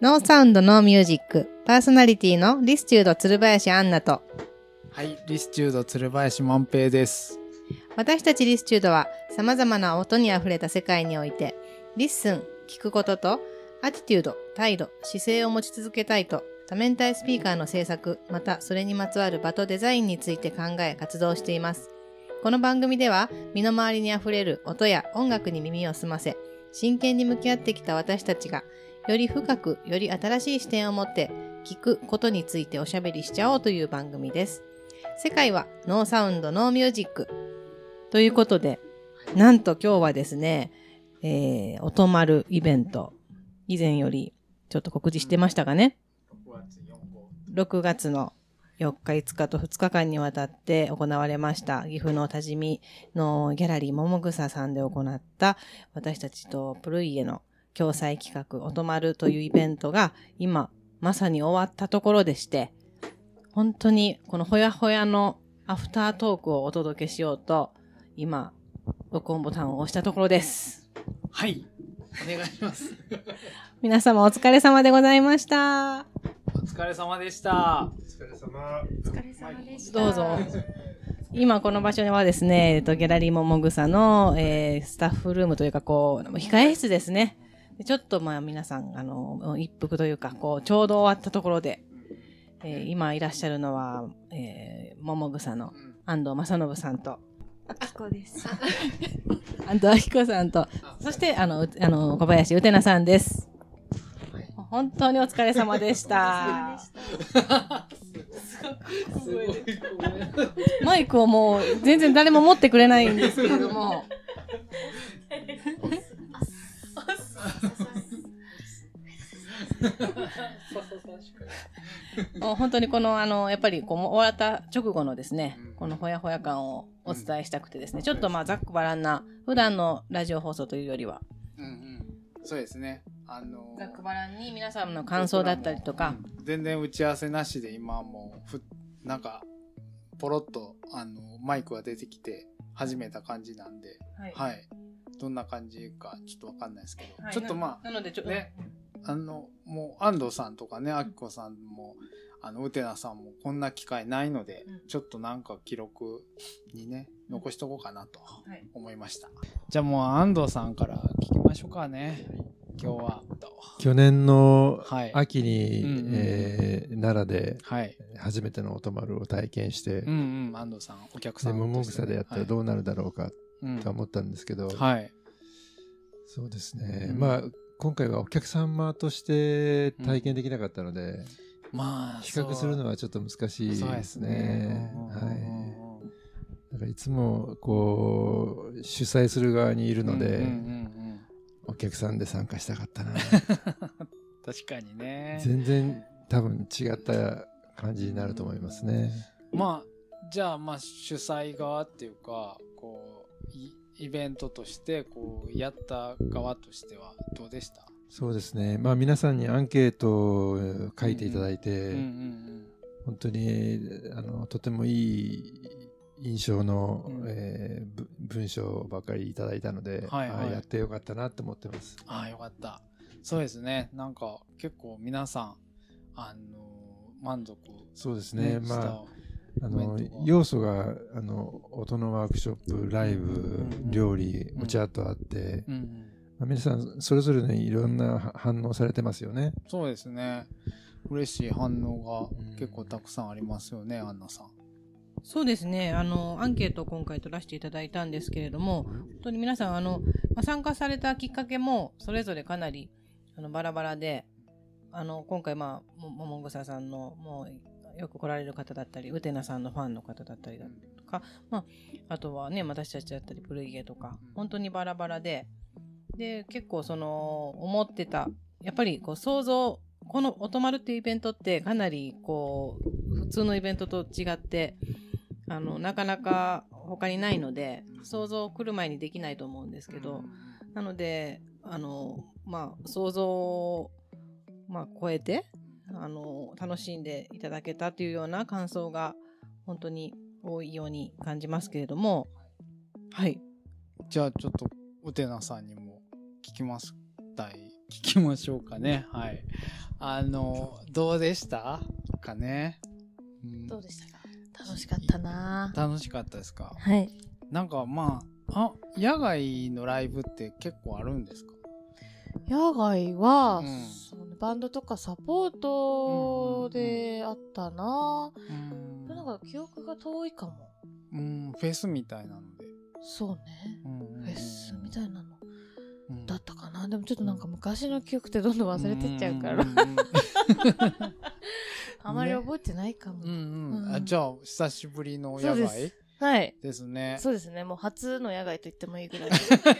No Sound No Music パーソナリティのリスチュード鶴林アンナとはい、リスチュード鶴林万平です。私たちリスチュードは様々な音にあふれた世界において listen、聞くことと attitude、態度、姿勢を持ち続けたいと多面体スピーカーの制作またそれにまつわる場とデザインについて考え活動しています。この番組では身の回りにあふれる音や音楽に耳を澄ませ真剣に向き合ってきた私たちがより深くより新しい視点を持って聞くことについておしゃべりしちゃおうという番組です。世界はノーサウンドノーミュージック。ということでなんと今日はですね、えー、音丸イベント。以前よりちょっと告知してましたかね。6月の4日5日と2日間にわたって行われました岐阜の多治見のギャラリー桃草さんで行った私たちとプルイエの共催企画音丸というイベントが今まさに終わったところでして本当にこのほやほやのアフタートークをお届けしようと今録音ボタンを押したところですはい、お願いします。皆様お疲れ様でございましたお疲れ様でした。お疲れ様。お疲れ様でした。どうぞ。今この場所はですね、えっと、ギャラリーももぐさの、えー、スタッフルームというか、こう、控え室ですね。でちょっとまあ皆さん、あの、一服というか、こう、ちょうど終わったところで、えー今いらっしゃるのは、えー、ももぐさの安藤正信さんと、あきこです。安藤明子さんと、そして、あの、うあの、小林うてなさんです。本当にお疲れ様でした。マイクをもう全然誰も持ってくれないんですけれども。も う本当にこの、あの、やっぱりこう終わった直後のですね、このほやほや感をお伝えしたくてですね、ちょっとまあざっくばらんな、普段のラジオ放送というよりは、うんうん。そうですね。あのざっくばらんに皆さんの感想だったりとか、うん。全然打ち合わせなしで今はもうふなんかポロッとあのマイクが出てきて始めた感じなんで、はい。はい。どんな感じかちょっとわかんないですけど、はいちょっとまなのでちょっと、あね、あのもう安藤さんとかね、あきこさんも。あの、うてなさんもこんな機会ないので、うんちょっとなんか記録にね、残しとこうかなとはい思いました。じゃあもう安藤さんから聞きましょうかね。今日は。去年のはい秋に、うんうんえー奈良ではい。初めての音丸を体験して、うんうん、安藤さん、お客さでんとしてね。桃草でやったらどうなるだろうかはいと思ったんですけど、うんはい。そうですね、うんまあ今回はお客様として体験できなかったので、まあ、比較するのはちょっと難しいですね。ね。はいだからいつもこう主催する側にいるので、うんうんうんうんお客さんで参加したかったな 確かにね。全然多分違った感じになると思いますね。まあ、じゃあ、まあ、主催側っていうか、こう、イイベントとして、こう、やった側としてはどうでした？そうですね、まあ、皆さんにアンケートを書いていただいて、本当にあのとてもいい印象の、うんえーぶ文章ばかりいただいたので、はいはいあやってよかったなって思ってます。ああ、よかった。そうですね。なんか、結構皆さん、あの、満足、そうですね、したまああの要素があの音のワークショップライブ、うん料理うんお茶とあって、うんうん。まあ、皆さんそれぞれねいろんなは反応されてますよね。そうですね。嬉しい反応がうん結構たくさんありますよね、アンナさん。そうですね。あの、アンケートを今回取らせていただいたんですけれども、本当に皆さん、あの、まあ、参加されたきっかけも、それぞれかなり、あの、バラバラで、あの、今回、まあ、もももぐささんの、もう、よく来られる方だったり、うてなさんのファンの方だったりだとか、まあ、あとはね、私たちだったり、プルイゲとか、本当にバラバラで、で、結構その、思ってた、やっぱりこう想像、この音丸っていうイベントってかなりこう、普通のイベントと違って、あの、なかなか他にないので、想像来る前にできないと思うんですけど、なので、あの、まあ、想像を、まあ、超えて、あの、楽しんでいただけたというような感想が、本当に多いように感じますけれども、はい。じゃあちょっと、うてなさんにも聞きますたい聞きましょうかね。はい。あの、どうでしたかね？うんどうでしたか？楽しかったな楽しかったですか？はい。なんかまあ、あ、野外のライブって結構あるんですか？野外は、うん。バンドとかサポートであったな、うんなんか記憶が遠いかも。うん、フェスみたいなので。そうね。フフェスみたいなの。うん。だったかな。でもちょっとなんか昔の記憶ってどんどん忘れてっちゃうから、んんうん あまり覚えてないかも。うんうん。うん。あじゃあ久しぶりの野そうで外すはい。ですね。そうですね。もう初の野外と言ってもいいぐらい。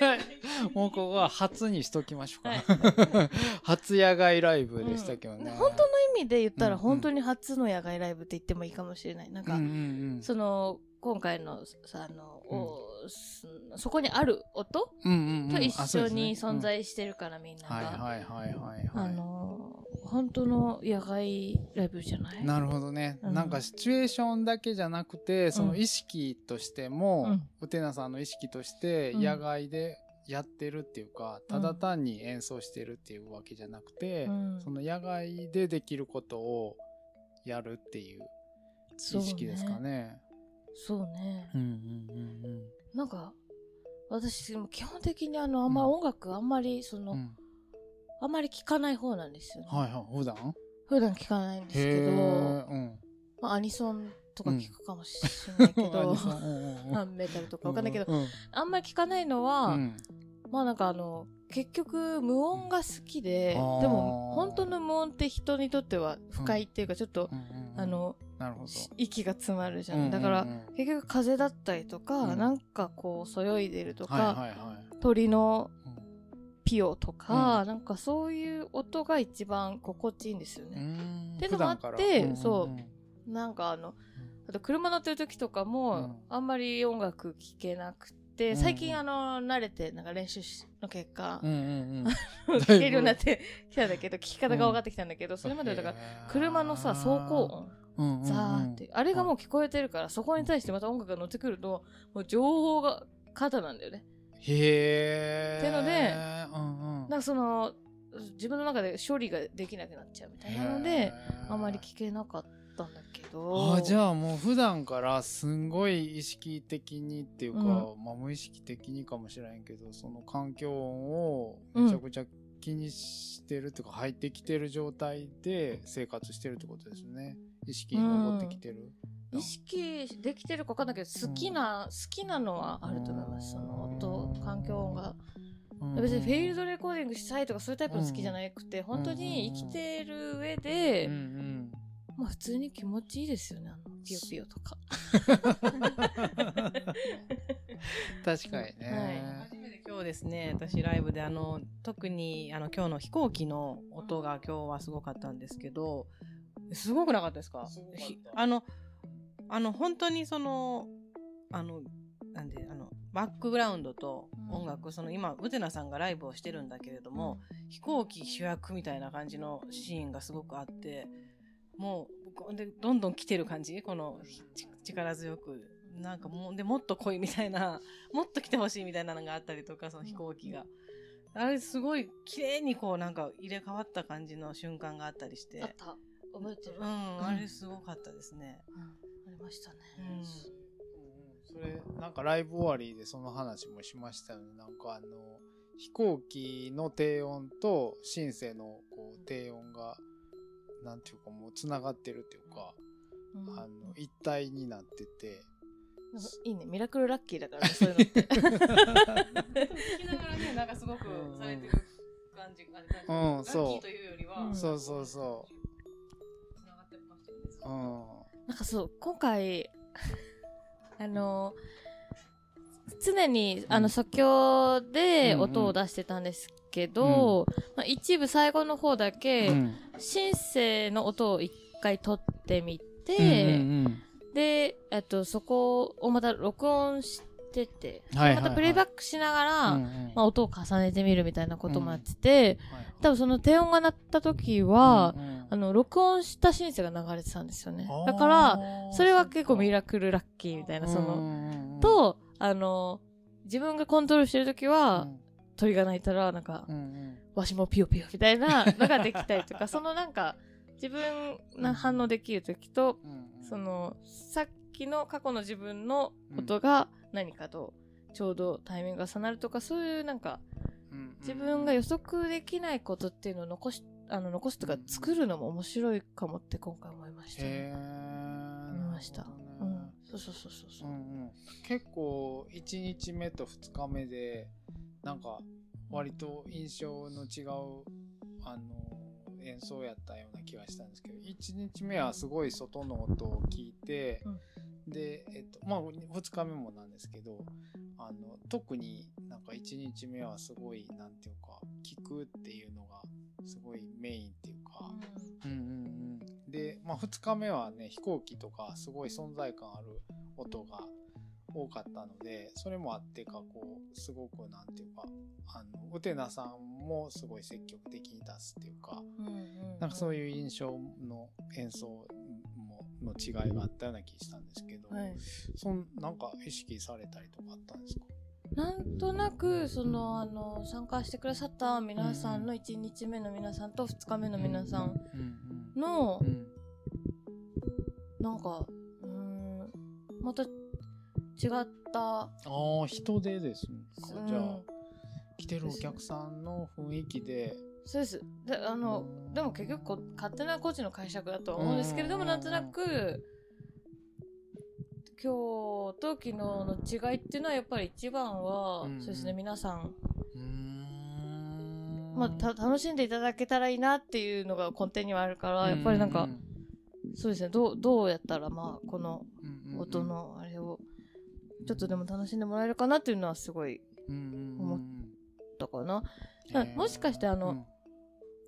もうここは初にしときましょうか。はい 初野外ライブでしたけどね。本当の意味で言ったうんうんら本当に初の野外ライブって言ってもいいかもしれない。なんか、うんうんうんその今回のさあの、おすそこにある音うんうんうんと一緒に存在してるから、みんなが、はいはいはいはいはあい。の本当の野外ライブじゃない？なるほどね、うん。なんかシチュエーションだけじゃなくてその意識としても、うん。ウテナさんの意識としてうん。野外でやってるっていうか、ただ単に演奏してるっていうわけじゃなくて、うん。その野外でできることをやるっていう意識ですかね。そうね。うんうんうんなんか私も基本的にあのあんま音楽あんまりその、うんうんあんまり聴かない方なんですよね、はいはい。普段？普段聴かないんですけへど、ーうん。まあ、アニソンとか聴くかもしれないけど、うんメタルとかわかんないけど、うんあんまり聴かないのは、うん。まあなんかあの結局無音が好きで、でも本当の無音って人にとっては不快っていうかちょっと、うんうんうん。あの息が詰まるじゃん、うんうんうん。だから結局風だったりとか、うん。なんかこうそよいでるとか、鳥のうんピオとか、うん。なんかそういう音が一番心地いいんですようね、ん。っていうのもあって普段から。んんんそうなんかあのあと車乗ってる時とかも、うん。あんまり音楽聴けなくて、うん。最近あの慣れてなんか練習しの結果、うんうん聴けるようになってきたんだけど聞き方が分かってきたん。だけど、それまでだからら車のさ走行音ザーってあれがもう聞こえてるからそこに対してまた音楽が乗ってくるともう情報が肩なんだよねへえってのでうんうん。なんかその自分の中で処理ができなくなっちゃうみたいなのであんまり聞けなかったんだけど。あじゃあもう普段からすんごい意識的にっていうか、うん。まあ、無意識的にかもしれんけどその環境音をめちゃくちゃ気にしてるっていうか、入ってきてる状態で生活してるってことですね。意識に残ってきてる、意識できてるか分かんないけど好きな、好きなのはあると思います。その音環境音が。うん。別にフィールドレコーディングしたいとかそういうタイプの好きじゃなくて、本当に生きてる上で、うんうん。まあ普通に気持ちいいですよねあのピヨピヨとか。確かにね、はい。初めて今日ですね私ライブであの特にあの今日の飛行機の音が今日はすごかったんですけどすごくなかったですか？あのあの本当にそのあのなんであのバックグラウンドと音楽、その今ウテナさんがライブをしてるんだけれども、飛行機主役みたいな感じのシーンがすごくあってもうこでどんどん来てる感じ？このち力強く。なんかもうでもっと来いみたいな もっと来てほしいみたいなのがあったりとかその飛行機が。あれすごい綺麗にこうなんか入れ替わった感じの瞬間があったりして。あった。覚えてる、うん、あれすごかったですね。うんましたね、うん。それなんかライブ終わりでその話もしましたよね。なんかあの飛行機の低音とシンセのこう低音がなんていうかもうつながってるっていうか、うん。あの一体になってて。いいね。ミラクルラッキーだからねそういうのって。聞きながらね、なんかすごくされてる感じが、うんラッキーというよりは、うん。そうそうそつながってましたよね。ううんなんかそう今回 あの常にあうん。の即興でうんうん。音を出してたんですけど、まあ、一部最後の方だけ、うん。シンセの音を一回取ってみて、うんうん。で、えっと、そこをまた録音してて、はいはいはい。またプレイバックしながら、うんうん。まあ、音を重ねてみるみたいなこともやってて、はい多分その低音が鳴った時は、うんうん。あの録音したシンセが流れてたんですよね。だからそれは結構ミラクルラッキーみたいなその、のとあの自分がコントロールしてる時は、鳥が鳴いたらなんか、うんうん。わしもピヨピヨみたいな のができたりとかそのなんか自分が反応できる時とうんうん。そのさっきの過去の自分の音が何かとちょうどタイミングが重なるとかそういうなんかうんうん自分が予測できないことっていうのを残しあの残すとかうん作るのも面白いかもって今回思いましたね。へ思いーました。うん、そうそうそうそうそうう。んうん結構1日目と2日目でなんか割と印象の違うあの演奏やったような気がしたんですけど1日目はすごい外の音を聞いて、で、えっとまあ、2日目もなんですけどあの特になんか1日目はすごいなんていうか聞くっていうのがすごいメインっていうか、うん。うんうん、で、まあ、2日目はね飛行機とかすごい存在感ある音が多かったのでそれもあってかこうすごくなんていうかあのウテナさんもすごい積極的に出すっていうかなんかそういいう印象の演奏もの違いがあったような気したんですけど、うん。はい。そんなんか意識されたりとかあったんですか？なんとなくそのあの参加してくださった皆さんの1日目の皆さんと2日目の皆さんうん。のなんかうーんまた違った、ああ人手ですね。うんじゃあ来てるお客さんの雰囲気でそうです。であのうんでも結局こ勝手な個人の解釈だとは思うんですけれどもうん。なんとなく今日と昨日の違いっていうのはやっぱり一番は、うんそうですね皆さん、まあ、た楽しんでいただけたらいいなっていうのが根底にはあるからやっぱりなんか、そうですねどうどうやったらまあこの音のあれをちょっとでも楽しんでもらえるかなっていうのはすごい思ったかな。だからもしかしてあの、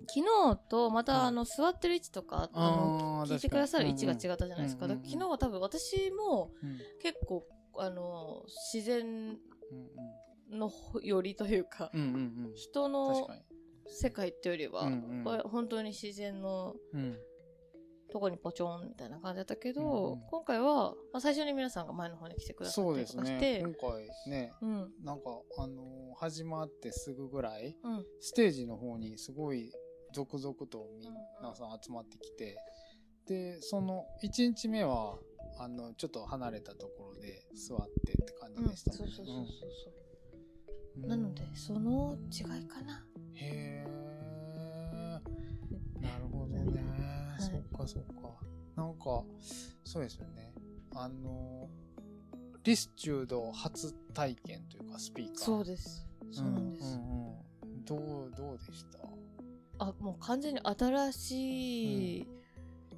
昨日とまたあの座ってる位置とか、あの聞いてくださる位置が違ったじゃないですか。から昨日は多分私もうん。結構あの自然うんのよりというか、人の世界ってよりは、うんうん。これ本当に自然のうん。とこにポチョンみたいな感じだったけど、うんうん。今回は、まあ、最初に皆さんが前の方に来てくださったりとかして、今回ね。うん。なんかあのー始まってすぐぐらいうん。ステージの方にすごい続々と皆さん集まってきてでその1日目はあのちょっと離れたところで座ってって感うんじでしたそうそうそうそうう。ん。なのでその違いかな。へえなるほどね、い。そっかそっか。なんかそうですよね。あのリスチュード初体験というかスピーカー。そうです。そうなんです、うんうんうん。どうどうでした？あもう完全に新しい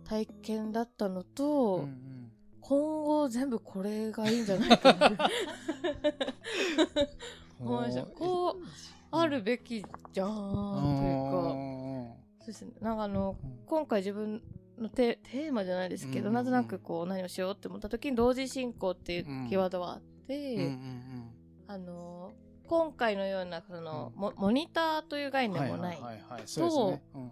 体験だったのと、うんうん。今後全部これがいいんじゃないかな思いましたこうあるべきじゃんというか。そうですね。なんかあの今回自分のテテーマじゃないですけど、うんなんとなくこう何をしようって思った時に同時進行っていうキーワードはあって、うんうん。あの今回のようなその、モモニターという概うん念もない,、はいはいはいはい。そうですね。うんうん。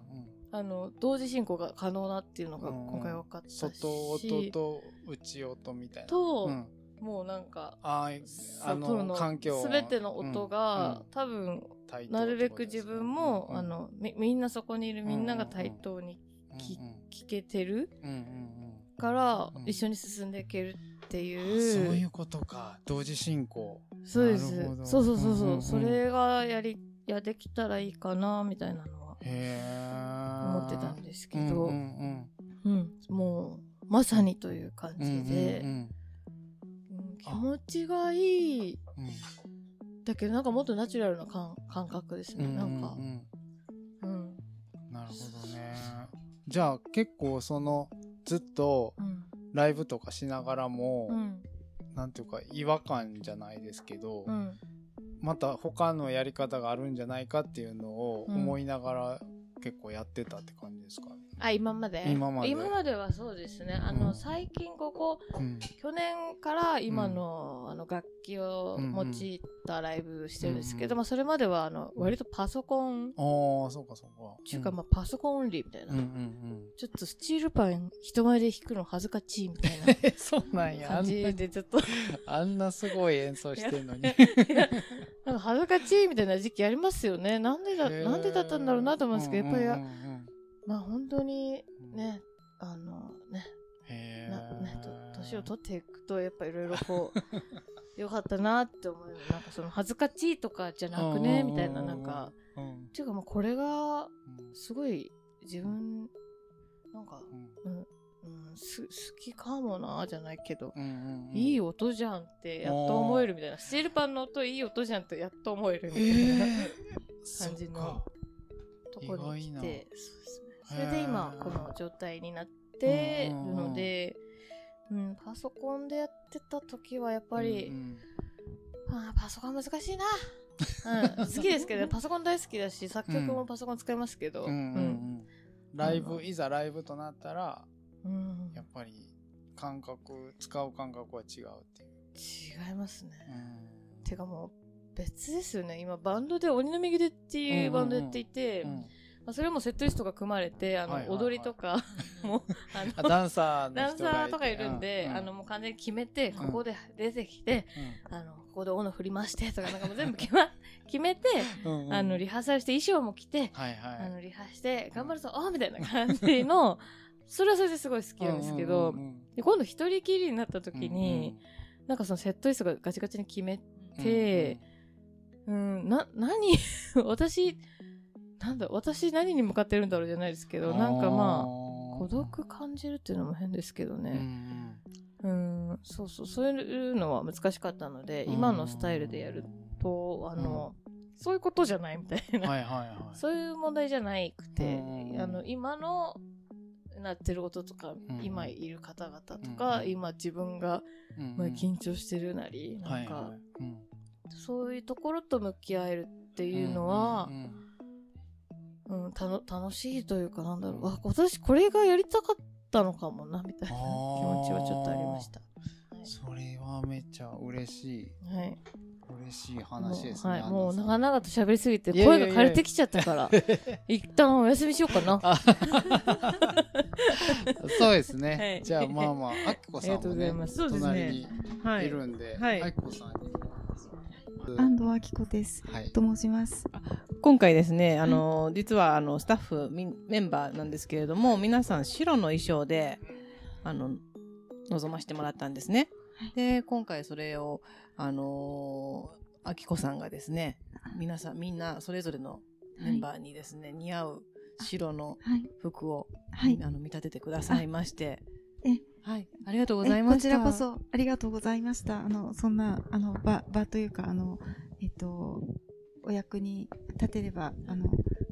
あの同時進行が可能だっていうのがうんうん。今回分かったし、外音と内音みたいな。とうん。もうなんかあーあ外のの環境音全ての音が、多分なるべく自分も、うんあのみみんなそこにいるみんなが対等にきうんうん聞けてるうんうんうん。から、うん一緒に進んでいけるってあいう。そういうことか。同時進行そうです。そうそうそうそう,、うんうんうんそれがやりやできたらいいかなみたいなのは思ってたんですけど、うんうんうん。もうまさにという感うんうんじで、うんうん。気持ちがいい。うんだけどなんかもっとナチュラルな感感覚ですね、うんなんかう、ん。うん。なるほどね。じゃあ結構そのずっとうん。ライブとかしながらも、うんなんていうか違和感じゃないですけど、うんまた他のやり方があるんじゃないかっていうのを思いながら結構やってたって感じですかね。あ今まで？今まで。はそうですね。あの、うん最近ここうん。去年から今の,、あの楽器を用いたライブしてるんですけど、うんそれまではあの割とパソコン、ああ、そうかそうか。っていうか、うんまあ、パソコンオンリーみたいな、うんうんうん。ちょっとスチールパン人前で弾くの恥ずかしいみたいなえ、そうなんや。あ感じでちょっと。あんなすごい演奏してんのに。なんか恥ずかしいみたいな時期ありますよね。なんでだなんでだったんだろうなと思うんですけど、やっぱり、うんうんうんまあ本当にうん。ねあのねへなねとー年を取っていくとやっぱいろいろこう よかったなって思うなんかその恥ずかしいとかじゃなくねうん。みたいななんか。うん。っていうかもうこれがうん。すごい自分なんか、うん。うんうん、す好きかもなじゃないけど、うんうんうん。いい音じゃんってやっと思えるみたいな。スチールパンの音いい音じゃんってやっと思えるみたいな、え感じのとこに来てそれで今この状態になってるので、うん、パソコンでやってた時はやっぱり、うんあーパソコン難しいな、うん、好きですけど、ね、パソコン大好きだし作曲もパソコン使いますけど、うんうんうん。ライブいざライブとなったらうん。やっぱり感覚使う感覚は違うっていう。違いますね、うん。てかもう別ですよね。今バンドで鬼の右手っていうバンドやっていて、うんまあ、それもセットリストが組まれてあの、はいはいはい。踊りとか もあのあダンサーのダンサーとかいるんで、うあのもう完全に決めて、ん。ここで出てきて、うん。あのここで斧振りましてとかなんかもう全部決,、ま、決めて、うんうんあのリハーサルして衣装も着て、はいはい。あのリハして頑張るぞ、おーみたいな感じの それはそれですごい好きなんですけど、うんうんで今度一人きりになった時に、なんかそのセットリストがガチガチに決めて、うん、な、何 私、なんだ、私何に向かってるんだろうじゃないですけど、なんかまあ、孤独感じるっていうのも変ですけどね。うん、そうそう、そういうのは難しかったので、今のスタイルでやると、あの、そういうことじゃないみたいな。はいはいはい。そういう問題じゃないくて、うんあの、今の、なってることとか、ん今いる方々とか、うん今自分が、うんまあ、緊張してるなり、なんか、はいはい。うん。そういうところと向き合えるっていうのはう、んうんたの楽しいというかなんだろう。あ私これがやりたかったのかもなみたいな気持ちはちょっとありました。それはめっちゃ嬉しい。はい、嬉しいも話ですねうはい、安もう長々と喋りすぎて声が枯れてきちゃったから。一旦お休みしようかな。あそうですね、はい。じゃあまあまああきこさんありがとうもねございます。そうですね。隣にはい。いるんで、はい。あきこさんに。安藤明子です。はい。と申します。今回ですね、あの、実はあのスタッフメンバーなんですけれども、皆さん白の衣装で、あの、臨ましてもらったんですね。で、今回それを、あのー、あきこさんがですね、皆さん、みんなそれぞれのメンバーにですね、似合う白のはい。服を、はい。あの見立ててくださいまして、えはい、ありがとうございましこちらこそありがとうございました。あの、そんな、あの、場、場というか、あの、えっと、お役に立てれば、あの、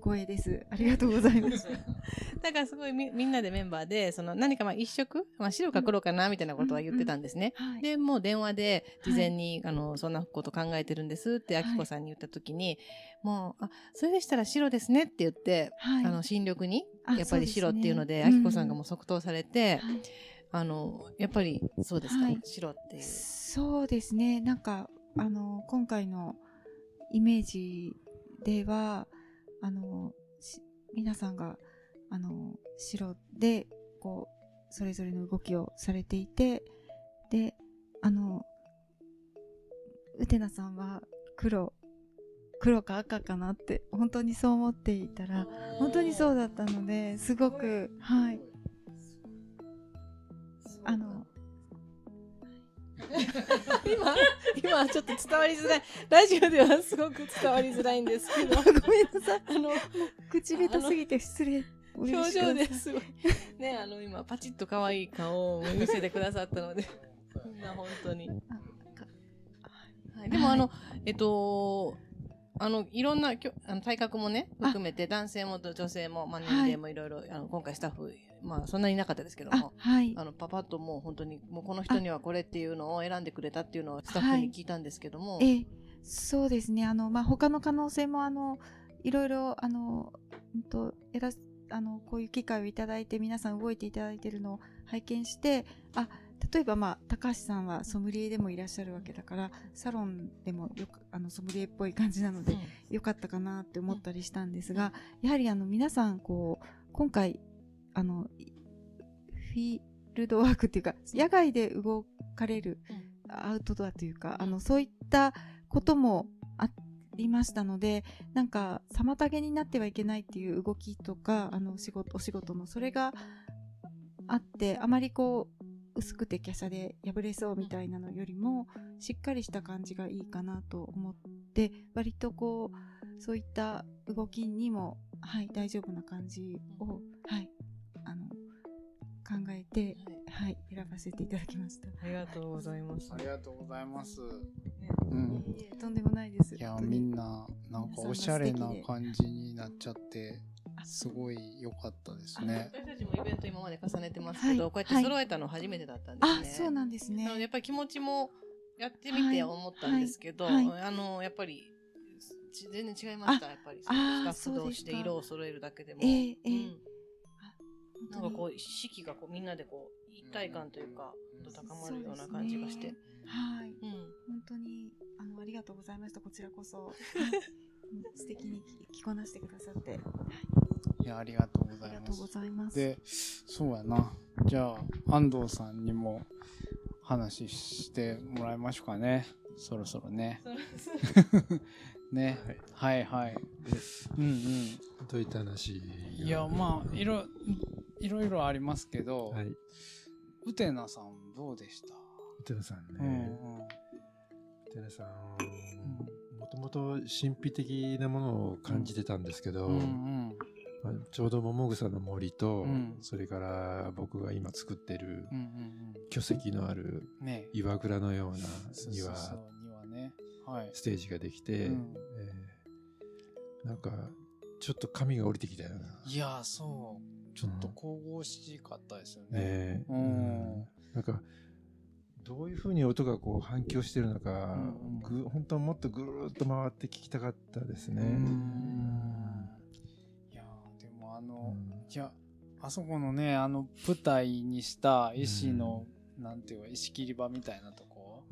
光栄です。ありがとうございます。だからすごいみみんなでメンバーで、その何かまあ一色、まあ白か黒かなみたいなことは言ってたんですね。はい。で、もう電話で事前に、あの、そんなこと考えてるんですって、あきこさんに言った時に、もう、あ、それでしたら白ですねって言って、はい。あの、新緑に、あやっぱり白っていうので、あきこさんがもう即答されて、はいあの、やっぱりそうですか、はい白っていう。そうですね。なんか、あの、今回のイメージでは、あの、皆さんが、あの、白で、こう、それぞれの動きをされていて、で、あの、うてなさんは黒、黒か赤かなって、本当にそう思っていたら、本当にそうだったので、すごく、はい。あの、今、今ちょっと伝わりづらい。ラジオではすごく伝わりづらいんですけど、ごめんなさい。あの、口下手すぎて失礼。表情ですごい。ね、あの、今、パチッと可愛い顔を見せてくださったので、みんな本当に。はい、でも、あの、えっと、あの、いろんなきょあの体格もね、含めて、男性も女性も、まあ、年齢もいろいろ、あの、今回スタッフ、まあ、そんなにいなかったですけどあも、、はい。あの、パパッともう本当に、もうこの人にはこれっていうのを選んでくれたっていうのをスタッフに聞いたんですけども、ええ、そうですね。あの、まあ、他の可能性も、あの、いろいろ、あの、うんと、やらす、あの、こういう機会をいただいて、皆さん動いていただいているのを拝見して、あ、例えばまあ高橋さんはソムリエでもいらっしゃるわけだからサロンでもよくあのソムリエっぽい感じなので、よかったかなって思ったりしたんですが、やはりあの皆さんこう今回あのフィールドワークっていうか野外で動かれるアウトドアというかあのそういったこともありましたのでなんか妨げになってはいけないっていう動きとかあの仕事お仕事のそれがあってあまりこう薄くて華奢で破れそうみたいなのよりもしっかりした感じがいいかなと思って割とこうそういった動きにも、はい、大丈夫な感じを、はい、考えて、はい、選ばせていただきました。ありがとうございます。ありがとうございます。ううん。とんでもないです。いや、みんな、なんかおしゃれな感じになっちゃって、すごい良かったですね。私たちもイベント今まで重ねてますけど、はい。こうやって揃えたの初めてだったんですね。あ、そうなんですね。やっぱり気持ちもやってみて思ったんですけど、はい。はい。あのやっぱりち全然違いました。やっぱりスタッフ同士で色を揃えるだけでも、ええええ。うんなんかこう士気がこうみんなでこう一体感というか、うん高まるような感じがして、ねはい。うん本当にあのありがとうございました。こちらこそ、素敵に着こなしてくださって、いや、ありがとうごありがとうございます。ざいます。で、そうやな。じゃあ、安藤さんにも話してもらいましょうかね。そろそろね。ね。はいはい。うんうん。どういった話いや、まあ、いろ、いろいろありますけど、はい。うてなさんどうでした？お寺さんうんね。お寺さん、もともと神秘的なものを感じてたんですけど、うん。うんうん。まあちょうど桃草の森と、うんそれから僕が今作ってるうんうん巨石のあるうん。ね岩倉のような庭。ステージができて、うんえーなんかちょっと髪が降りてきたような、いや、そう。ちょっと神々しかったですよね。ねううん。ん。なんかどういうふうに音がこう反響してるのか、うんぐ本当はもっとぐるーっと回って聞きたかったですね。いやーでもあうの、ん。いや、あそこのね、あの、舞台にした石の、なんていうか、石切り場みたいなとこ、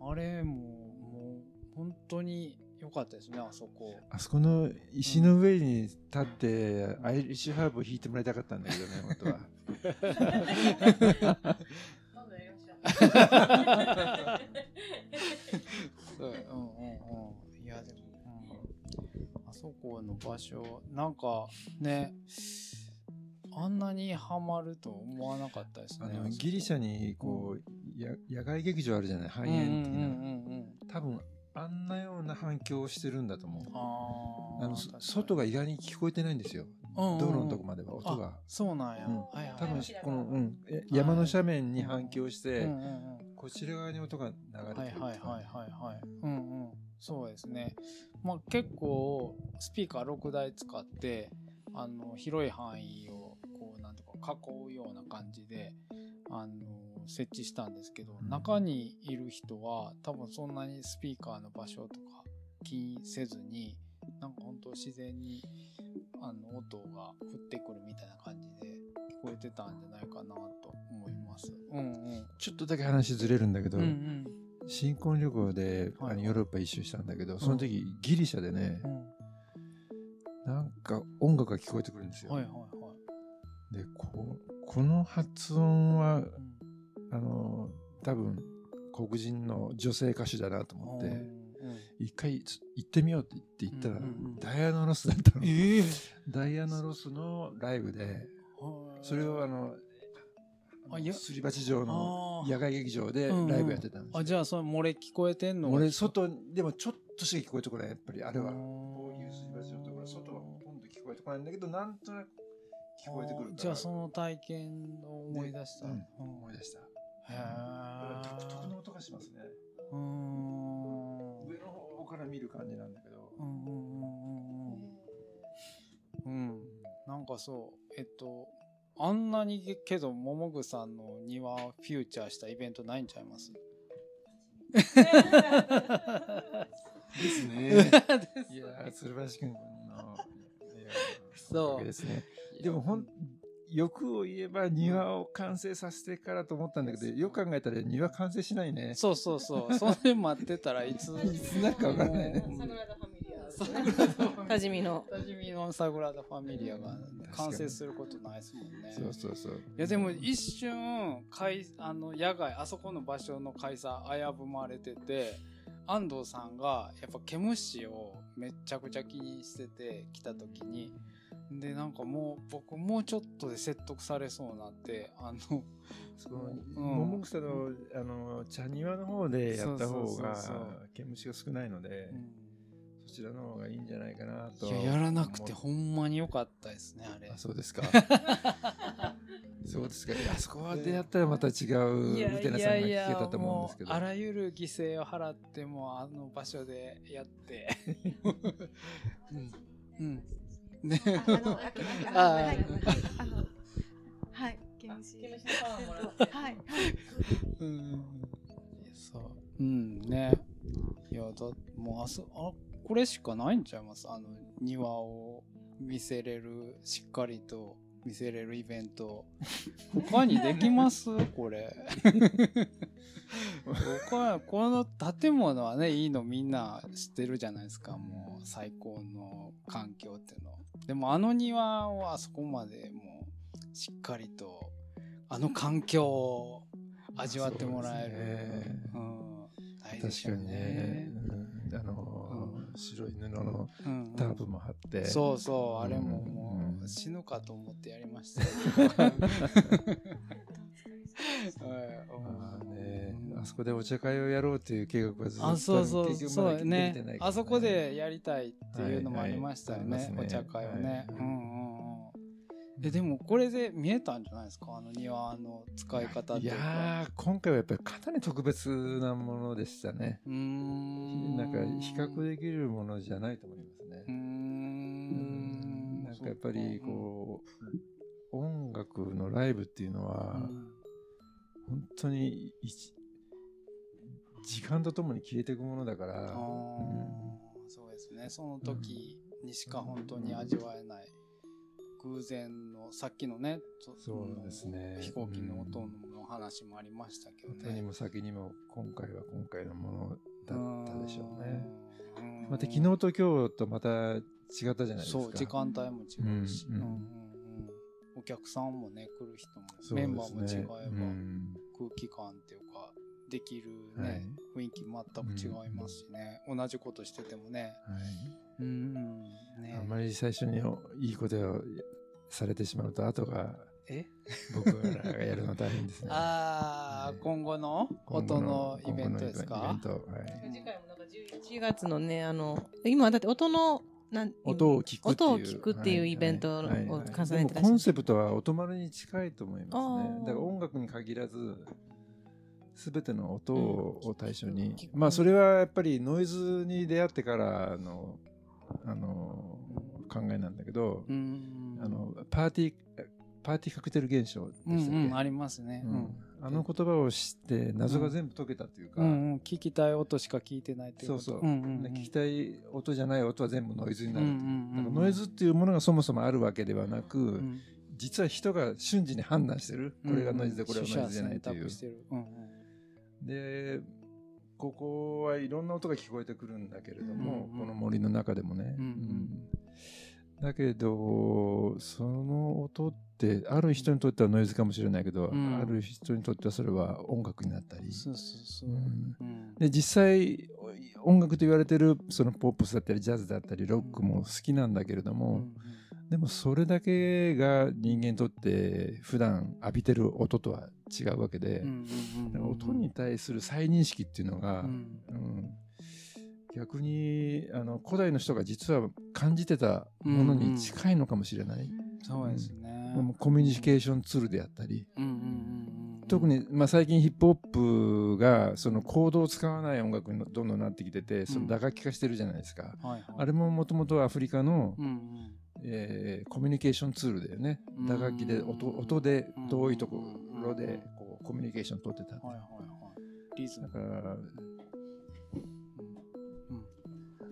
うん。あれも、もう、本当に良かったですね、あそこ。あそこの石の上に立って、アイリッシュハーブを弾いてもらいたかったんだけどね、本当は。そう、うんうんうん。いや、でも、うん、あそこの場所、なんか、ね、あんなにハマると思わなかったですね。あのギリシャにこう、や野外劇場あるじゃない、繁栄っていうの、うんうんうんうん。多分あんなような反響をしてるんだと思う。あのそ外が意外に聞こえてないんですよ。道路のとこまでは音があ。そうなんや。多分この、うん、え山の斜面に反響して、こちら側に音が流れてるはいはいはいはいはい。うんうん。そうですね。まあ結構スピーカー6台使って、あの、広い範囲をこうなんとか囲うような感じで、あの、設置したんですけど、うん中にいる人は多分そんなにスピーカーの場所とか気にせずに、なんか本当自然にあの音が降ってくるみたいな感じで聞こえてたんじゃないかなと思います。うんうん。ちょっとだけ話ずれるんだけど、うんうん。新婚旅行で、はいあのヨーロッパ一周したんだけど、その時ギリシャでね、うんなんか音楽が聞こえてくるんですよ。はいはいはい。でここの発音はうんあの多分黒人の女性歌手だなと思って、うん一回つ行ってみようって言って行ったら、うんうんうんダイアナ・ロスだったの。ええダイアナ・ロスのライブで、それをあの、あいやすり鉢状の野外劇場でうんうんライブやってたんですよ。あじゃあそれ漏れ聞こえてんの？俺、外、でもちょっとしか聞こえてこない、やっぱりあれは。ここういうすり鉢のところ、外はほとんど聞こえてこないんだけど、なんとなく聞こえてくるから。じゃあその体験を思い出した。うんうん思い出した。へー。独特の音がしますね。うーん。上の方から見る感じなんだけど。うんうんうんうん。うん。うんなんかそう。えっとあんなにけど桃具さんの庭フューチャーしたイベントないんちゃいます？ですね。いやー、鶴橋君の、そう。ですね。でもほん、欲を言えば庭を完成させてからと思ったんだけど、よく考えたら庭完成しないね。そうそうそう。それ待ってたらいつ、いつなんかわからないね。サグラダ・ファミリアですサねグラダファミリア 多治見の。多治見のサグラダ・ファミリアが完成することないですもんね。そうそうそう。いやでも一瞬、開あの野外、あそこの場所の開催危ぶまれてて、安藤さんがやっぱ毛虫をめっちゃくちゃ気にしてて来た時に、でなんかもう僕もうちょっとで説得されそうになって、あの、その、うん桃草の、あの、茶庭の方でやった方が毛虫が少ないので、そちらの方がいいんじゃないかなと。いや、やらなくて思ほんまに良かったですね、あれあ、。そうですか。そうですか。いやあそこは出会ったらまた違う、みたいなさんが聞けたと思うんですけど。もうあらゆる犠牲を払ってもあの場所でやって。うん。うん。ね。ああの、あの、はい、パワーもらっはい。うん。そう。うんね。い。や、だ、もうあそ、あ、これしかない。んちゃい。ますあの、庭を見せれる、しっかりと見せれるイベント。他にできますこれ。他、この建物はね、い。い。のみんな知ってるじゃない。ですか。もう最高の環境ってい。うの。でもあの庭をあそこまでもうしっかりと、あの環境を味わってもらえる。そうん。ないでしょう確かにね。うん。あの、白い布のうん。タープも貼って。そうそう、あれももうん。う死ぬかと思ってやりました。う、んあそこでお茶会をやろうっていう計画はずっとあ、そうそ。あそこでやりたいっていうのもあはいりましたよねお茶会をね。はいうんうんうん。え、でもこれで見えたんじゃないですか？あの庭の使い方っていいうか。やー、今回はやっぱりかなり特別なものでしたね。うーん。なんか比較できるものじゃないと思いますねうー。ん。なんかやっぱりこう、音楽のライブっていうのは、うん本当に一時間とともに消えていくものだから、あーそうですね。その時にしか本当に味わえない。偶然の、さっきのね、そそうですね飛行機の音の話もありましたけどね。本当にも先にも今回は今回のものだったでしょうね。うん。また昨日と今日とまた違ったじゃないですか。そう、時間帯も違うし、うんうんうんうんうんお客さんもね、来る人も、そうメンバーも違えば、うん空気感っていうか、できるはい。ね、雰囲気全く違いますしね、同じことしててもね。はい。うん、ね。あんまり最初にいいことをされてしまうと、後がえ？僕らがやるの大変ですね。ああ、今後の？音のイベントです今か？後のイベントはい。次回もなんか11月のね、あの、今だって音の、なん音を聞くっていう。音を聞くっていうイベントを重ねてらっしゃる。でもコンセプトは音丸に近いと思いますあね。ー。だから音楽に限らず、すべての音を対象に。聞。く。まあそれはやっぱりノイズに出会ってからの、あの、考えなんだけど、うん。あの、パーティー、パーティーカクテル現象うんでしたっけ？うん、ありますね。うん。あの言葉を知って謎が全部解けたというか、うんうん、聞きたい音しか聞いてないっていうそうそう、んうんうん、聞きたい音じゃない音は全部ノイズになるう、うんうん。ノイズっていうものがそもそもあるわけではなく、うん実は人が瞬時に判断してる。これがノイズでこれはノイズじゃないというでここはいろんな音が聞こえてくるんだけれども、うんうんこの森の中でもね、うんうん。うん。だけどその音ってある人にとってはノイズかもしれないけど、うん。ある人にとってはそれは音楽になったり、で実際音楽と言われてるそのポップスだったりジャズだったりロックも好きなんだけれども、うんでもそれだけが人間にとって普段浴びてる音とは違うわけで、音に対する再認識っていうのが、うん。うん。逆にあの古代の人が実は感じてたものに近いのかもしれない、そうですね。もうコミュニケーションツールであったり、特に、まあ、最近ヒップホップがそのコードを使わない音楽にどんどんなってきててその打楽器化してるじゃないですか、あれももともとアフリカの、うんうんえーコミュニケーションツールだよね。うん。打楽器で音音でうん。遠いところでこうコミュニケーション取ってたはいはいはい。リズム。だから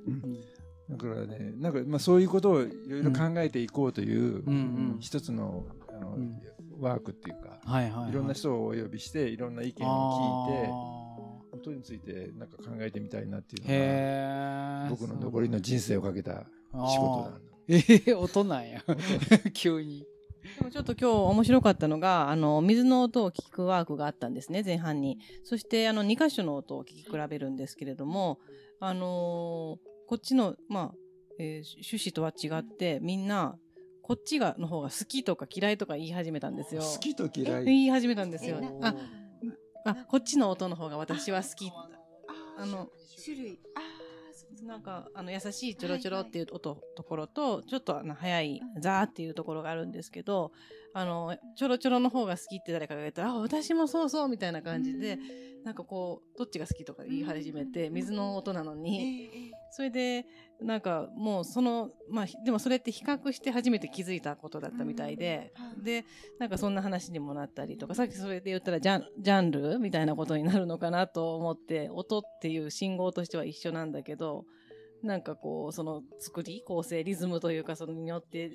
うん。うん。だからねなんかまあそういうことをいろいろ考えていこうという、うんうん。一つのあの、うん。ワークっていうか、はいはい、はい。いろんな人をお呼びしていろんな意見を聞いて音についてなんか考えてみたいなっていうのが。僕の残りの人生をかけた仕事なんだ。えー、音なんや。急に。でもちょっと今日面白かったのが、あの、水の音を聞くワークがあったんですね、前半に。そして、あの、2箇所の音を聞き比べるんですけれども、あのーこっちの、まあ、えー趣旨とは違って、みんな、こっちが、の方が好きとか嫌いとか言い始めたんですよ。好きと嫌い。言い始めたんですよ。あ、あ、こっちの音の方が私は好き。ああの、種類あなんか、あの、優しいちょろちょろっていう音、ところと、ちょっとあの、速い、ザーっていうところがあるんですけど、あの、ちょろちょろの方が好きって誰かが言ったら、あ、私もそうそうみたいな感じで、なんかこう、どっちが好きとか言い始めて、水の音なのえに、ええそれで、なんかもうその、まあ、ひでもそれって比較して初めて気づいたことだったみたいで、うんで、なんかそんな話にもなったりとか、さっきそれで言ったらジャンジャンルみたいなことになるのかなと思って、音っていう信号としては一緒なんだけど、なんかこう、その作り、構成、リズムというか、それによって、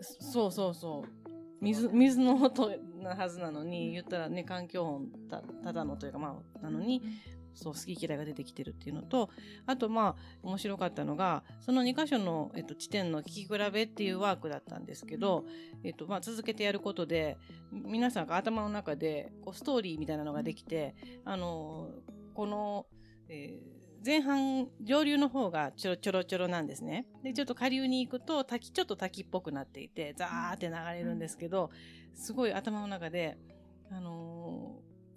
そうそうそう。水、水の音なはずなのに、言ったらね、環境音た、ただのというか、まあ、なのに、そう、好き嫌いが出てきてるっていうのと、あと、まあ、面白かったのが、その2箇所の、えっと、地点の聞き比べっていうワークだったんですけど、えっと、まあ、続けてやることで、皆さんが頭の中で、こう、ストーリーみたいなのができて、あの、この、えー前半、上流の方がちょろちょろちょろなんですね。で、ちょっと下流に行くと滝、ちょっと滝っぽくなっていて、ザーって流れるんですけど、すごい頭の中で、あのー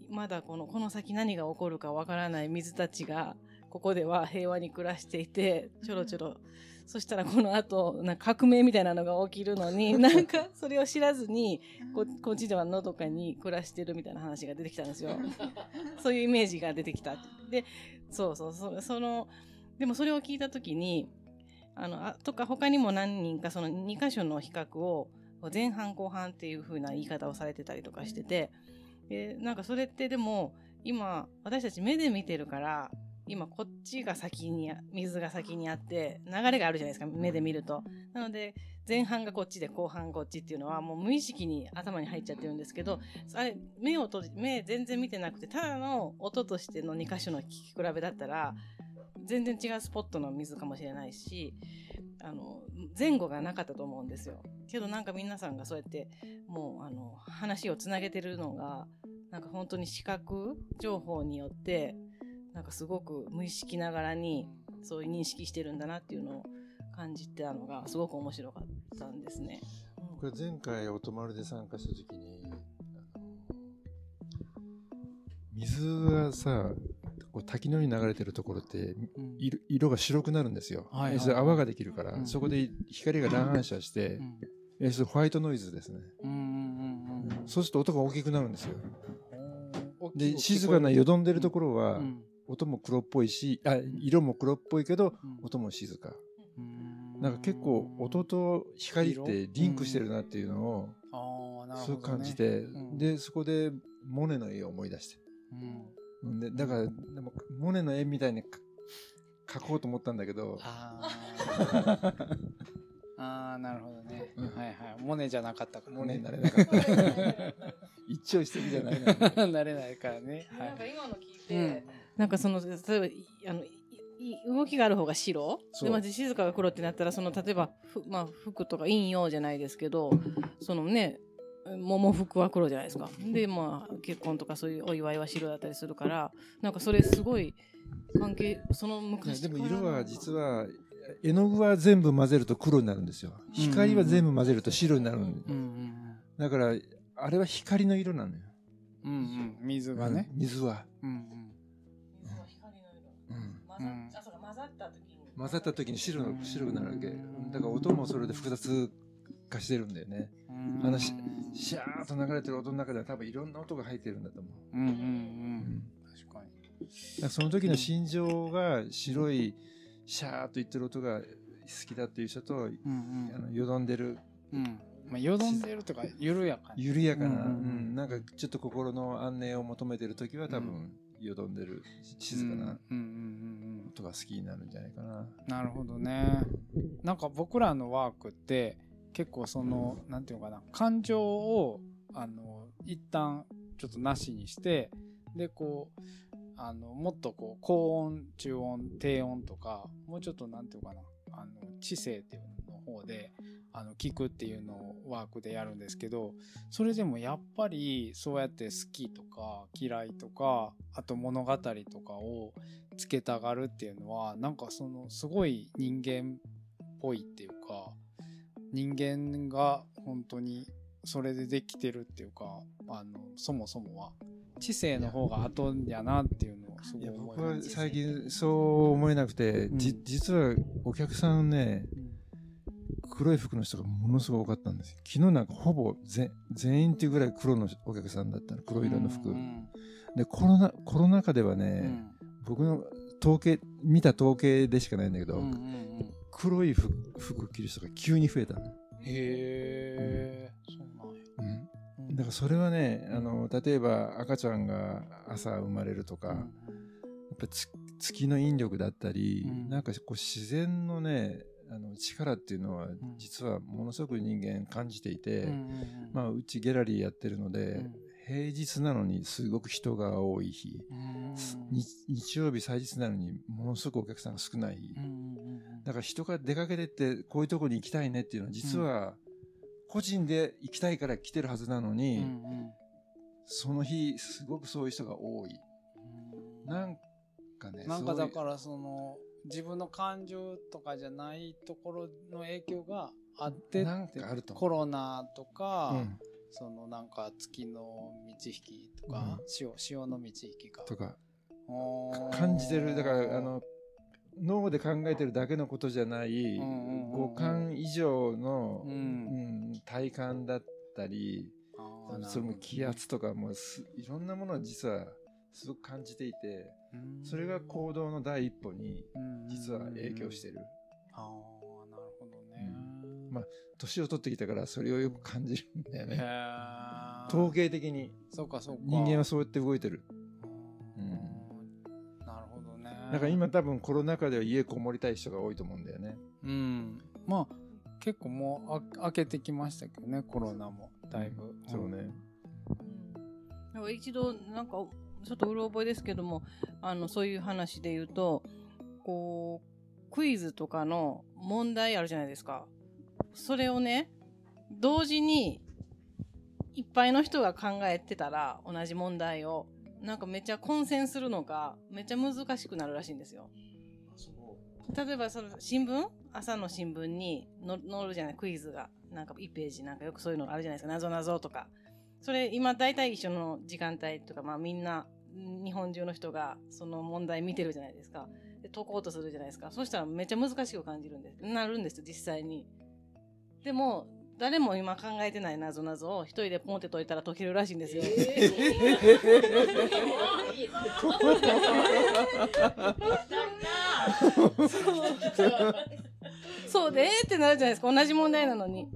まだこの、この先何が起こるかわからない水たちが、ここでは平和に暮らしていて、ちょろちょろ。そしたらこの後、なんか革命みたいなのが起きるのに、なんかそれを知らずに、ここっちではのどかに暮らしてるみたいな話が出てきたんですよ。そういうイメージが出てきた。で、そうそう、そその、でもそれを聞いたときに、あの、あとか他にも何人かその2箇所の比較を前半後半っていう風な言い方をされてたりとかしてて、で、なんかそれってでも今私たち目で見てるから、今こっちが先に、水が先にあって流れがあるじゃないですか、目で見ると。なので、前半がこっちで後半こっちっていうのはもう無意識に頭に入っちゃってるんですけど、あれ、目を閉じ、目全然見てなくて、ただの音としての2箇所の聞き比べだったら、全然違うスポットの水かもしれないし、あの、前後がなかったと思うんですよ。けどなんか皆さんがそうやって、もうあの、話をつなげてるのが、なんか本当に視覚情報によって、なんかすごく無意識ながらに、そういう認識してるんだなっていうのを感じてたのが、すごく面白かったんですね。これ前回お泊まりで参加した時に、水がさ、こう滝のように流れてるところって、うん。色色が白くなるんですよ。はい泡ができるから、うん。そこで光が乱反射して、要するにホワイトノイズですね。うんうんうんうん。そうすると音が大きくなるんですよ。うんで、静かなよどんでるところは、うん。音も黒っぽいし、あ、色も黒っぽいけど、うん。音も静か。うん。なんか結構音と光ってリンクしてるなっていうのを、そう感じて、うん。で、そこでモネの絵を思い出して。うん。で、だから、でも、モネの絵みたいにか描こうと思ったんだけど、あー。あーなるほどね、うん。はいはい。モネじゃなかったから、ね、モネになれなかった。一朝一夕じゃないな。なれないからね。はなんかい今の聞いて、うん。なんかその、例えば、いあの、いい動きがある方が白？で、まず静かが黒ってなったら、その、例えば、ふまあ、服とか陰陽じゃないですけど、そのね、桃服は黒じゃないですか。で、まあ、結婚とかそういうお祝いは白だったりするから、なんかそれすごい関係、その昔でからも色は実は、絵の具は全部混ぜると黒になるんですよ。光は全部混ぜると白になるんうんうんだから、あれは光の色なのよ。うんうんうん水がね、水は。うんうん水の光の色うん混ざうんあそうか混ざった時に混ざった時に白白くなるわけ。だから音もそれで複雑化してるんだよね。うんあのしシャーッと流れてる音の中では多分いろんな音が入ってるんだと思う。うんうんううん。ん。確かに。その時の心情が白いシャーッと言ってる音が好きだっていう人と、うんうん。あのよどんでる。うん。まあよどんでるとか緩やかに緩やかな、うんうんうん。うん。なんかちょっと心の安寧を求めてる時は多分、よどんでる静かなうんうんうんうん。音が好きになるんじゃないかな。なるほどね。なんか僕らのワークって結構その、なんていうのかな、感情を、あの、一旦ちょっとなしにして、で、こう、あの、もっとこう、高音、中音、低音とか、もうちょっとなんていうかな、あの、知性っていうの方で、あの、聞くっていうのをワークでやるんですけど、それでもやっぱり、そうやって好きとか嫌いとか、あと物語とかをつけたがるっていうのは、なんかその、すごい人間っぽいっていうか、人間が本当にそれでできてるっていうか、あの、そもそもは。知性の方が後やなっていうのをすごい思い僕は最近そう思えなくて、うん、じ実はお客さんね、うん、黒い服の人がものすごい多かったんですよ。昨日なんかほぼ全員っていうぐらい黒のお客さんだったの、黒色の服。うん、で、コロナ、コロナ禍ではね、僕の統計、見た統計でしかないんだけど、黒い服服着る人が急に増えたの。へえ、そうなんや。だからそれはね、あの、例えば赤ちゃんが朝生まれるとか、やっぱ月の引力だったり、うん、なんかこう自然のね、あの力っていうのは実はものすごく人間感じていて、まあうちギャラリーやってるので、平日なのにすごく人が多い日、日曜日祭日なのにものすごくお客さんが少ない。日、だから人が出かけてってこういうとこに行きたいねっていうのは実は、個人で行きたいから来てるはずなのに、うんうん、その日、すごくそういう人が多い。なんかね、なんかだからその、自分の感情とかじゃないところの影響があってなんかあるとコロナとか、うん、そのなんか月の満ち引きとか、うん、潮潮の満ち引きか。とか感じてる。だからあの脳で考えてるだけのことじゃない、五感以上の、うん、体感だったり、その気圧とかもいろんなものを実はすごく感じていて、それが行動の第一歩に実は影響してる。ああ、なるほどね。まあ、年を取ってきたからそれをよく感じるんだよね。統計的に。そうかそうか。人間はそうやって動いてる。だから今多分コロナ禍では家こもりたい人が多いと思うんだよね。うん。まあ、結構もう開けてきましたけどね、コロナも、だいぶ。そうね。うん、一度、なんか、ちょっとうろ覚えですけども、あの、そういう話で言うと、こう、クイズとかの問題あるじゃないですか。それをね、同時に、いっぱいの人が考えてたら、同じ問題を。なんかめっちゃ混戦するのがめっちゃ難しくなるらしいんですよ。例えばその新聞？朝の新聞に載るじゃないクイズが。なんか1ページなんかよくそういうのあるじゃないですか。なぞなぞとか。それ今大体一緒の時間帯とか、まあみんな日本中の人がその問題見てるじゃないですか。で解こうとするじゃないですか。そうしたらめっちゃ難しく感じるんです。なるんですよ、実際に。でも、誰も今考えてないなぞなぞを一人でポンって解いたら解けるらしいんですよ。え そうで、えー、ってなるじゃないですか。同じ問題なのに。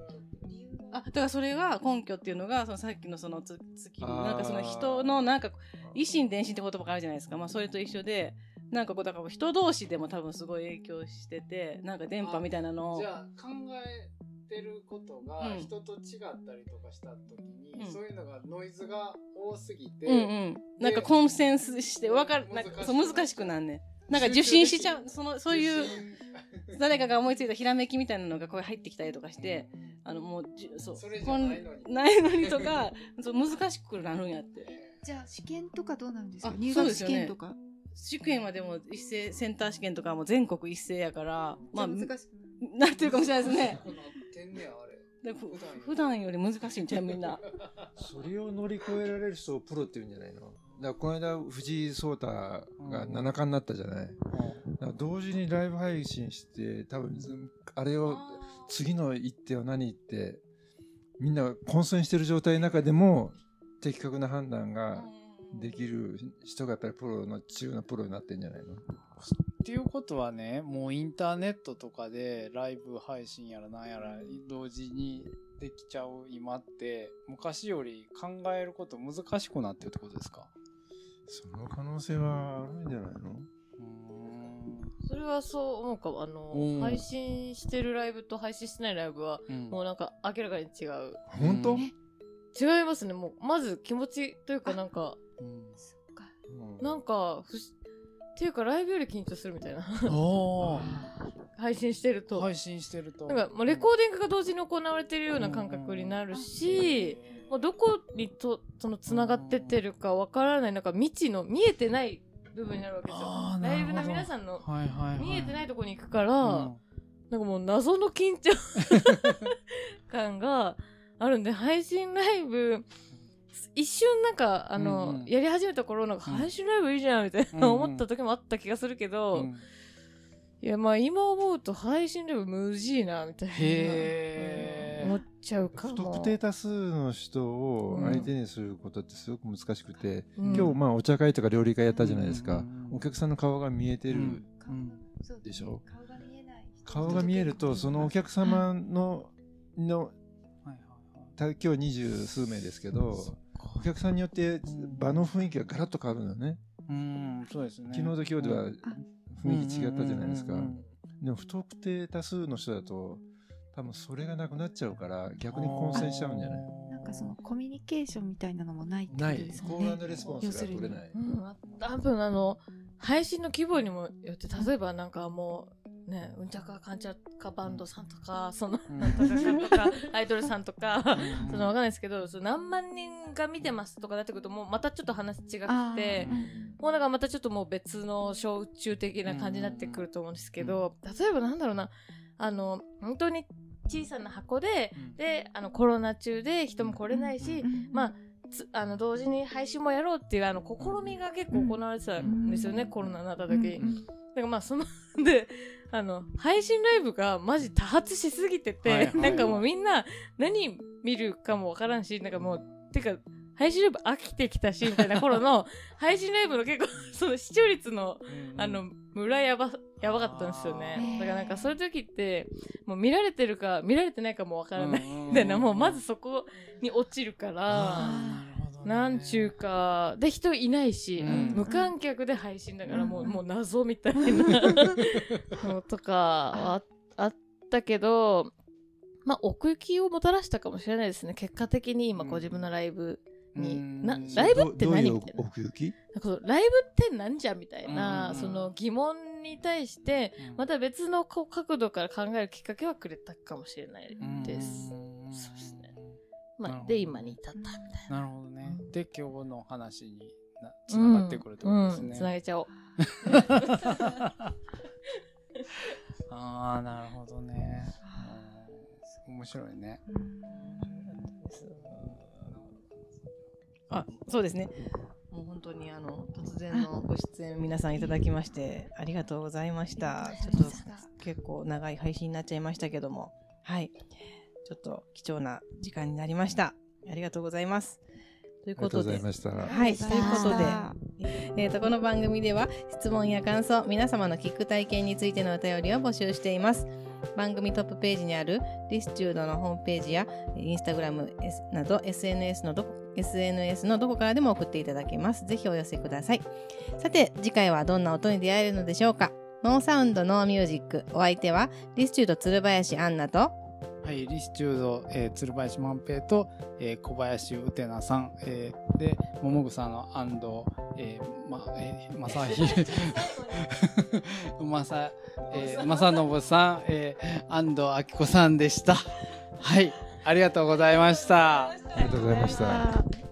あ、だからそれが根拠っていうのが、そのさっきのその月、なんかその人のなんか、維心伝心って言葉があるじゃないですか。まあそれと一緒で、なんかこう、だから人同士でも多分すごい影響してて、なんか電波みたいなのを。じゃあ考えてることが人と違ったりとかした時に、うん、そういうのがノイズが多すぎて、うんうん、なんかコンセンスして分かる。なんかそう難しくなんねなんか受信しちゃう。そのそういう誰かが思いついたひらめきみたいなのがこれ入ってきたりとかして、うん、あのもうそう。それじゃないのに。ないのにとかそう難しくなるんやって。じゃあ試験とかどうなるんですか？入学試験とか、試験はでも一斉センター試験とかも全国一斉やからまあ難しくなってるかもしれないですね で普段より。難しいんちゃう？みんな。それを乗り越えられる人をプロって言うんじゃないの？だからこの間藤井聡太が七冠になったじゃない、うん、同時にライブ配信して多分あれを次の一手は何ってみんな混戦してる状態の中でも的確な判断ができる人がやっぱりプロの中のプロになってんじゃないの？っていうことはね、もうインターネットとかでライブ配信やらなんやら同時にできちゃう今って、昔より考えること難しくなってるってことですか？その可能性はあるんじゃないの？それはそう思うかも。あの、うん。配信してるライブと配信してないライブはうん。もうなんか明らかに違う。本当、うん。違いますね。もうまず気持ちというかなんかうん。なんかふしっていうかライブより緊張するみたいな。配信してると、配信してると。なんかもうレコーディングが同時に行われてるような感覚になるし、もうどこにとそのつながってってるかわからないなんか未知の見えてない部分になるわけですよ。ライブの皆さんの見えてないとこに行くから、うん。なんかもう謎の緊張 感があるんで配信ライブ一瞬なんかあの、うんうん。やり始めた頃なんかうん配信ライブいいじゃんみたいうんうなん。思った時もあった気がするけど、うん。いやまあ今思うと配信ライブ無事なみたいなへー。思っちゃうか不も特定多数の人を相手にすることってすごく難しくて、うん。今日まあお茶会とか料理会やったじゃないですか、うん。お客さんの顔が見えてる、うん。そうでしょ顔が見えない人。顔が見えるとそのお客様ののはいはいた今日二十数名ですけどお客さんによって場の雰囲気がガラッと変わるのね。うんそうですね。昨日と今日では雰囲気違ったじゃないですか。うんうんうんでも不特定多数の人だと多分それがなくなっちゃうから逆に混戦しちゃうんじゃない？なんかそのコミュニケーションみたいなのもないってことないですよね。コールレスポンスが取れない。うん、あ多分あの配信の規模にもよって例えばなんかもうねうん。ちゃかかん。ちゃかバンドさん。とかそのうん。なん。とかかん。とかアイドルさん。とかうん。そのわかん。ないですけどその何万人が見てますとかなってくるともうまたちょっと話違くあてーもうなん。かまたちょっともう別の小宇宙的な感じになってくると思うん。ですけど例えばなん。だろうなあの本当に小さな箱でであのコロナ中で人も来れないし、うん。まあつあの同時に配信もやろうっていうあの試みが結構行われてたん。ですよね、うん。コロナになった時に。うん。だからまあそのであの配信ライブがマジ多発しすぎてて、はいはい。なんかもうみんな何見るかもわからんしなんかもうてか配信ライブ飽きてきたしみたいな頃の 配信ライブの結構 その視聴率のあの村やばやばかったんですよね。だからなんかそういう時ってもう見られてるか見られてないかもわからない。みたいなもうまずそこに落ちるから。なんちゅうか、で、人いないし、うん。無観客で配信だから、もう、うん。もう謎みたいな。のとかはああったけど、まあ、奥行きをもたらしたかもしれないですね。結果的に今、うん。ご自分のライブに。うん。なライブって何みたいな。奥行き？ライブってなんじゃみたいな、うん。その疑問に対して、また別のこう角度から考えるきっかけはくれたかもしれないです。うん。そうですねまあ、で、今に至ったみたいな。なるほどねうんで今日の話になつながってくるってことですうん、ねつなげちゃおう。ああなるほどねうん面白いねあ、そうですね。もう本当にあの突然のご出演皆さんいただきましてありがとうございました。ちょっと結構長い配信になっちゃいましたけども、はい。ちょっと貴重な時間になりました。ありがとうございます。ということで。いはい、ということで、えー、とこの番組では質問や感想皆様の聞く体験についてのお便りを募集しています。番組トップページにあるリスチュードのホームページやインスタグラムなど SNS のどこ SNS のどこからでも送っていただけます。ぜひお寄せください。さて次回はどんな音に出会えるのでしょうか。ノーサウンドノーミュージック。お相手はリスチュード鶴林アンナとはい、リスチュード、えー、鶴林万平と、えー小林うてなさん、えーで、桃草の安藤、えー、ま、えー、まさひ、まさ、えー、まさのぶさん、えー、安藤明子さんでした。はい、ありがとうございました。ありがとうございました